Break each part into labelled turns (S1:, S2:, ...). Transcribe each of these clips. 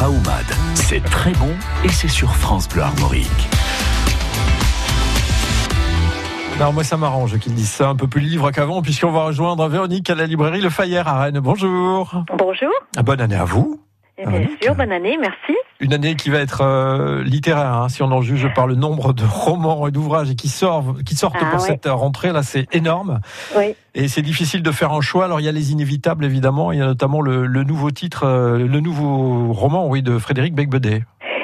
S1: Traumad, c'est très bon et c'est sur France Bleu Armorique.
S2: Alors moi ça m'arrange qu'ils disent ça un peu plus libre qu'avant puisqu'on va rejoindre Véronique à la librairie Le Fayère à Rennes. Bonjour.
S3: Bonjour.
S2: Ah, bonne année à vous.
S3: Et bien sûr, bonne année, merci.
S2: Une année qui va être euh, littéraire, hein, si on en juge par le nombre de romans et d'ouvrages qui sortent, qui sortent
S3: Ah,
S2: pour
S3: ouais.
S2: cette rentrée là, c'est énorme.
S3: Oui.
S2: Et c'est difficile de faire un choix. Alors il y a les inévitables évidemment, il y a notamment le, le nouveau titre, euh, le nouveau roman, oui, de Frédéric Becbédé.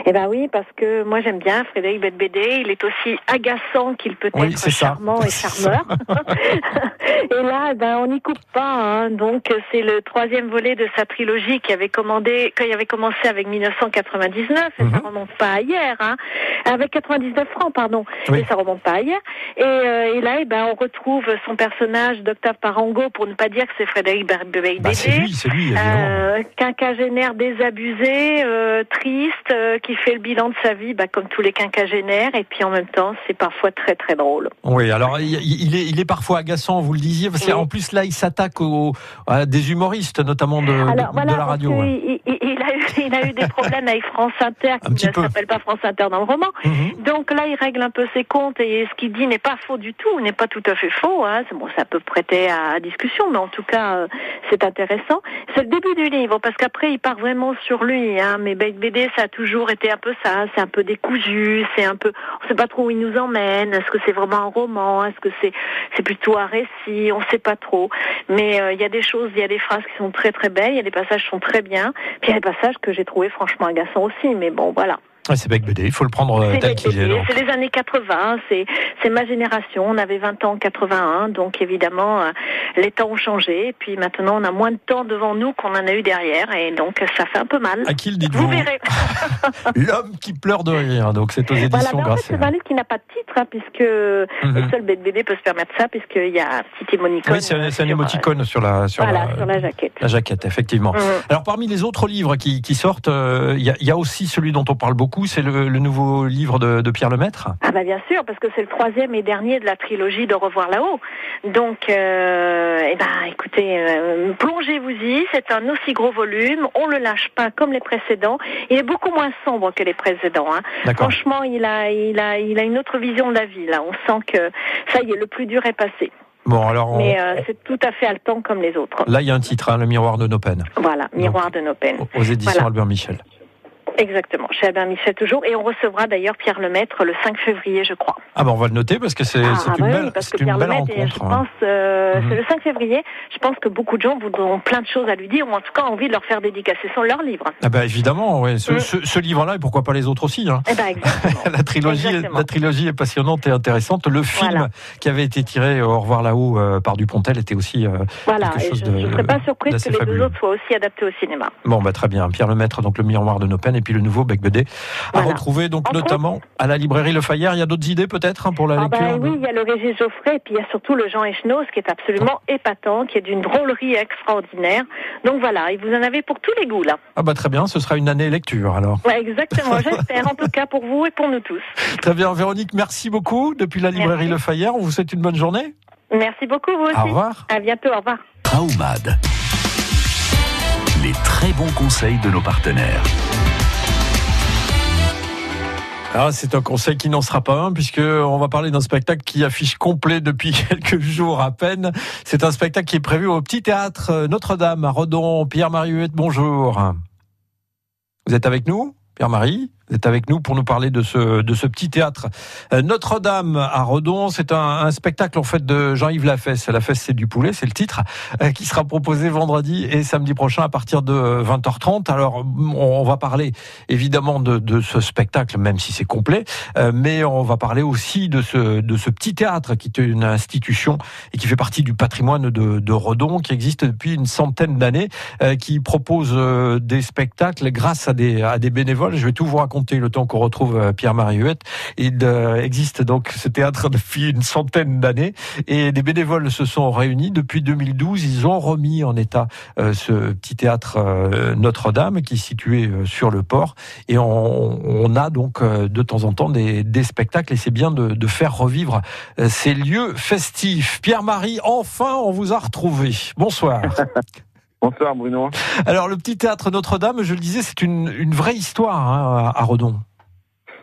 S3: Eh ben oui, parce que moi j'aime bien Frédéric Bedbédé. Il est aussi agaçant qu'il peut
S2: Oui,
S3: être
S2: ça.
S3: charmant et charmeur. et là, ben on n'y coupe pas. hein. Donc c'est le troisième volet de sa trilogie qui avait commandé, quand il avait commencé avec 1999. Et ça
S2: Mhm.
S3: remonte pas à hier, hein. Avec 99 francs, pardon.
S2: Oui.
S3: Et ça remonte pas à hier. Et, euh, et là, eh ben on retrouve son personnage d'Octave Parango, pour ne pas dire que c'est Frédéric Bedbédé.
S2: Bah, c'est lui, c'est lui.
S3: Euh, quinquagénaire désabusé, euh, triste, qui fait le bilan de sa vie, bah, comme tous les quinquagénaires, et puis en même temps, c'est parfois très très drôle.
S2: Oui, alors il, il est, il est parfois agaçant, vous le disiez, parce
S3: Oui.
S2: qu'en plus là, il s'attaque aux, à des humoristes, notamment de, de-
S3: Alors
S2: de
S3: voilà,
S2: la radio. ouais.
S3: il, a eu, il a eu des problèmes avec France Inter, qui ne s'appelle pas France Inter dans le roman.
S2: Mhm.
S3: Donc là, il règle un peu ses comptes et ce qu'il dit n'est pas faux du tout, n'est pas tout à fait faux. Hein. Bon, ça peut prêter à discussion, mais en tout cas, euh, c'est intéressant. C'est le début du livre parce qu'après, il part vraiment sur lui. Hein. Mais BD, ça a toujours été un peu ça. C'est un peu décousu. C'est un peu, on sait pas trop où il nous emmène. Est-ce que c'est vraiment un roman Est-ce que c'est c'est plutôt un récit On sait pas trop. Mais euh, il y a des choses, il y a des phrases qui sont très très belles. Il y a des passages qui sont très bien. Puis il y a des passages que j'ai trouvé franchement agaçants aussi. Mais bon, voilà.
S2: Ouais, c'est Bec BD, il faut le prendre euh,
S3: C'est
S2: tel qu'il est.
S3: c'est les années 80, c'est ma génération. On avait 20 ans en 81, donc évidemment euh, les temps ont changé. Et puis maintenant, on a moins de temps devant nous qu'on en a eu derrière, et donc ça fait un peu mal.
S2: À qui le
S3: Vous
S2: dites-vous
S3: verrez.
S2: L'homme qui pleure de rire. Donc c'est aux
S3: Voilà,
S2: éditions Grasset.
S3: c'est un livre qui n'a pas de titre, hein, puisque
S2: Mhm.
S3: le seul BD peut se permettre ça, puisqu'il y a un petit émoticône.
S2: Oui, c'est un,
S3: sur, euh,
S2: émoticône sur la sur,
S3: Voilà,
S2: la,
S3: sur la jaquette.
S2: la jaquette, effectivement.
S3: Mhm.
S2: Alors parmi les autres livres qui, qui sortent, euh, y, il y a aussi celui dont on parle beaucoup, c'est le, le nouveau livre de, de Pierre Lemaître?
S3: Ah bah bien sûr, parce que c'est le troisième et dernier de la trilogie de Revoir là-haut. Donc, euh, eh ben, écoutez, euh, plongez-vous-y. C'est un aussi gros volume. On le lâche pas comme les précédents. Il est beaucoup moins sombre que les précédents. Hein. Franchement, il a, il a, il a une autre vision de la vie. Là, on sent que ça y est, le plus dur est passé.
S2: Bon, alors on-
S3: Mais euh, c'est tout à fait haletant comme les autres.
S2: là il y a un titre, hein, Le miroir de nos peines,
S3: Voilà, miroir de nos peines.
S2: aux éditions
S3: Voilà.
S2: Albert Michel.
S3: Exactement, chez Albert Michel toujours. Et on recevra d'ailleurs Pierre Lemaître le 5 février, je crois.
S2: Ah ben on va le noter parce que c'est
S3: Ah, bah
S2: une
S3: oui,
S2: belle,
S3: parce que Pierre
S2: belle
S3: Lemaitre, je pense, euh,
S2: Mhm.
S3: c'est le 5 février. Je pense que beaucoup de gens voudront plein de choses à lui dire, ou en tout cas envie de leur faire dédicacer son leur livre.
S2: Ah ben évidemment, ouais. ce,
S3: Mm.
S2: ce- ce livre-là et pourquoi pas les autres aussi. Hein.
S3: Eh ben exactement.
S2: La trilogie,
S3: Exactement.
S2: la trilogie est passionnante et intéressante. Le film
S3: Voilà.
S2: qui avait été tiré au revoir là-haut euh, par Dupontel était aussi. euh,
S3: voilà,
S2: quelque
S3: et
S2: chose
S3: je ne
S2: de-
S3: serais pas surprise que les
S2: fabuleux.
S3: deux autres soient aussi adaptés au cinéma.
S2: Bon, bah très bien. Pierre Lemaître, donc le miroir de nos peines, et puis le nouveau Bec Bedé à
S3: Voilà.
S2: retrouver donc notamment à la librairie Le Fayère. Il y a d'autres idées peut-être hein, pour la
S3: Ah
S2: lecture
S3: ben
S2: de-
S3: oui, il y a le Régis Geoffrey, et puis il y a surtout le Jean Echenoz, qui est absolument épatant, qui est d'une drôlerie extraordinaire. Donc voilà, et vous en avez pour tous les goûts là.
S2: Ah bah très bien, ce sera une année lecture alors.
S3: Ouais, exactement, j'espère, en tout cas pour vous et pour nous tous.
S2: Très bien, Véronique, merci beaucoup depuis la librairie
S3: Merci.
S2: Le Fayère. On vous souhaite une bonne journée.
S3: Merci beaucoup, vous aussi.
S2: Au revoir.
S3: À bientôt, au revoir.
S1: Traumad. Les très bons conseils de nos partenaires.
S2: Ah, c'est un conseil qui n'en sera pas un puisque on va parler d'un spectacle qui affiche complet depuis quelques jours à peine. C'est un spectacle qui est prévu au Petit Théâtre Notre-Dame à Redon. Pierre-Marie Huette, bonjour. Vous êtes avec nous, Pierre-Marie? Vous êtes avec nous pour nous parler de ce, de ce petit théâtre Euh, Notre-Dame à Redon. C'est un, un spectacle en fait de Jean-Yves Lafesse. Lafesse, c'est du poulet, c'est le titre, euh, qui sera proposé vendredi et samedi prochain à partir de 20h30. Alors, on va parler évidemment de, de ce spectacle, même si c'est complet, euh, mais on va parler aussi de ce, de ce petit théâtre qui est une institution et qui fait partie du patrimoine de, de Redon, qui existe depuis une centaine d'années, qui propose des spectacles grâce à des, à des bénévoles. Je vais tout vous raconter le temps qu'on retrouve euh, Pierre-Marie Huette. Il euh, existe donc ce théâtre depuis une centaine d'années et des bénévoles se sont réunis depuis 2012. Ils ont remis en état euh, ce petit théâtre Notre-Dame qui est situé sur le port et on, a donc de temps en temps des, spectacles et c'est bien de, faire revivre ces lieux festifs. Pierre-Marie, enfin on vous a retrouvé. Bonsoir.
S4: Bonsoir Bruno.
S2: Alors le petit théâtre Notre-Dame, je le disais, c'est une, une vraie histoire hein, à Redon.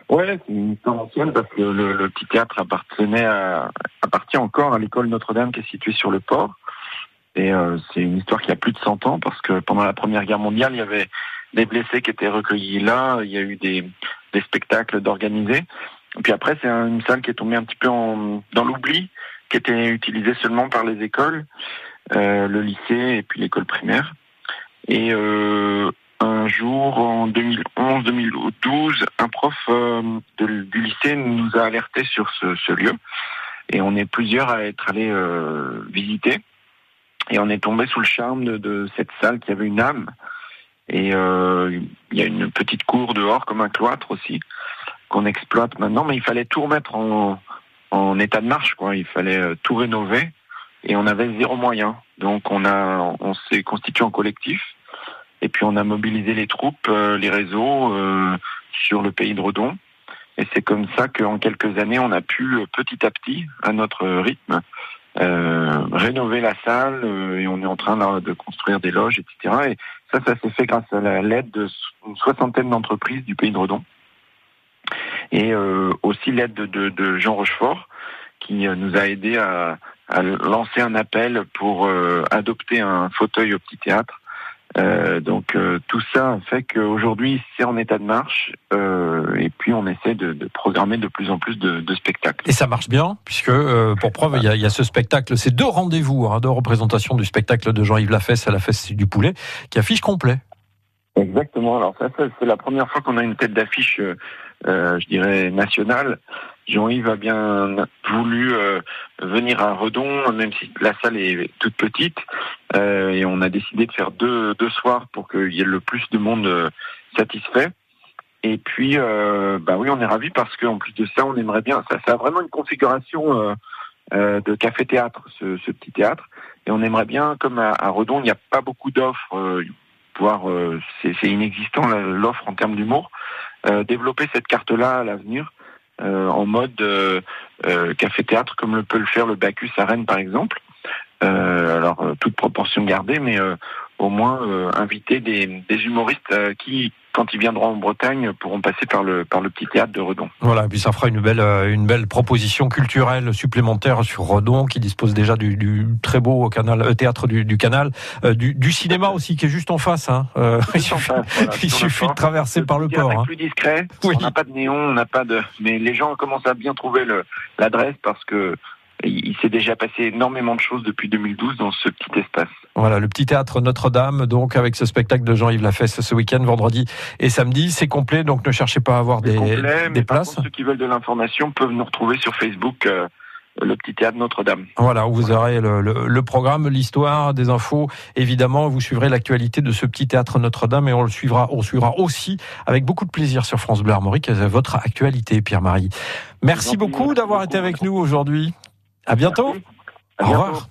S4: Ouais, c'est une histoire ancienne parce que le, le petit théâtre appartenait à, appartient encore à l'école Notre-Dame qui est située sur le port. Et euh, c'est une histoire qui a plus de 100 ans parce que pendant la Première Guerre mondiale, il y avait des blessés qui étaient recueillis là, il y a eu des, des spectacles d'organiser. Et puis après, c'est une salle qui est tombée un petit peu en, dans l'oubli, qui était utilisée seulement par les écoles, le lycée et puis l'école primaire. Et euh, un jour, en 2011-2012, un prof euh, du lycée nous a alerté sur ce, ce, lieu. Et on est plusieurs à être allés euh, visiter. Et on est tombé sous le charme de, de, cette salle qui avait une âme. Et euh, il y a une petite cour dehors, comme un cloître aussi, qu'on exploite maintenant. Mais il fallait tout remettre en, en état de marche. Quoi. Il fallait euh, tout rénover. Et on avait zéro moyen. Donc on, a, on s'est constitué en collectif et puis on a mobilisé les troupes, euh, les réseaux euh, sur le pays de Redon. Et c'est comme ça qu'en quelques années, on a pu euh, petit à petit, à notre rythme, euh, rénover la salle euh, et on est en train là, de construire des loges, etc. Et ça, ça s'est fait grâce à l'aide d'une soixantaine d'entreprises du pays de Redon. Et euh, aussi l'aide de, de, de, Jean Rochefort, qui nous a aidé à, à lancer un appel pour adopter un fauteuil au petit théâtre euh, donc euh, tout ça fait qu'aujourd'hui c'est en état de marche euh, et puis on essaie de, de, programmer de plus en plus de, de spectacles.
S2: Et ça marche bien puisque euh, pour preuve il y, a, il y, a, ce spectacle, ces deux rendez-vous, hein, deux représentations du spectacle de Jean-Yves Lafesse à la fesse du poulet qui affiche complet.
S4: Exactement. Alors ça, ça c'est la première fois qu'on a une tête d'affiche, je dirais nationale. Jean-Yves a bien voulu euh, venir à Redon, même si la salle est toute petite, euh, et on a décidé de faire deux, deux soirs pour qu'il y ait le plus de monde euh, satisfait. Et puis, bah oui, on est ravis parce qu'en plus de ça, on aimerait bien. Ça, ça a vraiment une configuration de café-théâtre, ce, ce, petit théâtre, et on aimerait bien, comme à, à Redon, il n'y a pas beaucoup d'offres, voire c'est inexistant l'offre en termes d'humour, développer cette carte-là à l'avenir en mode euh, euh, café-théâtre comme le peut le faire le Bacchus à Rennes par exemple. alors toute proportion gardée, mais au moins inviter des, des humoristes qui quand ils viendront en Bretagne, pourront passer par le par le petit théâtre de Redon.
S2: Voilà, et puis ça fera une belle une belle proposition culturelle supplémentaire sur Redon, qui dispose déjà du, du très beau canal euh, théâtre du, du canal, euh, du, du, cinéma aussi qui est juste en face. Hein. Euh, il suffit, face, voilà, il suffit de traverser
S4: le
S2: par le port.
S4: Hein. Plus discret. Oui. On n'a pas de néon, on n'a pas de. Mais les gens commencent à bien trouver l'adresse parce que il s'est déjà passé énormément de choses depuis 2012 dans ce petit espace.
S2: Voilà, le petit théâtre Notre-Dame, donc avec ce spectacle de Jean-Yves Lafesse ce week-end, vendredi et samedi. C'est complet, donc ne cherchez pas à avoir des,
S4: complet,
S2: des places.
S4: Contre, ceux qui veulent de l'information peuvent nous retrouver sur Facebook. Euh, le petit théâtre Notre-Dame.
S2: Voilà, où vous aurez le, le, le programme, l'histoire, des infos. Évidemment, vous suivrez l'actualité de ce petit théâtre Notre-Dame et on le suivra, on suivra aussi avec beaucoup de plaisir sur France Bleu Armorique votre actualité, Pierre-Marie. Merci beaucoup d'avoir été avec nous aujourd'hui. À bientôt.
S4: À
S2: Au revoir.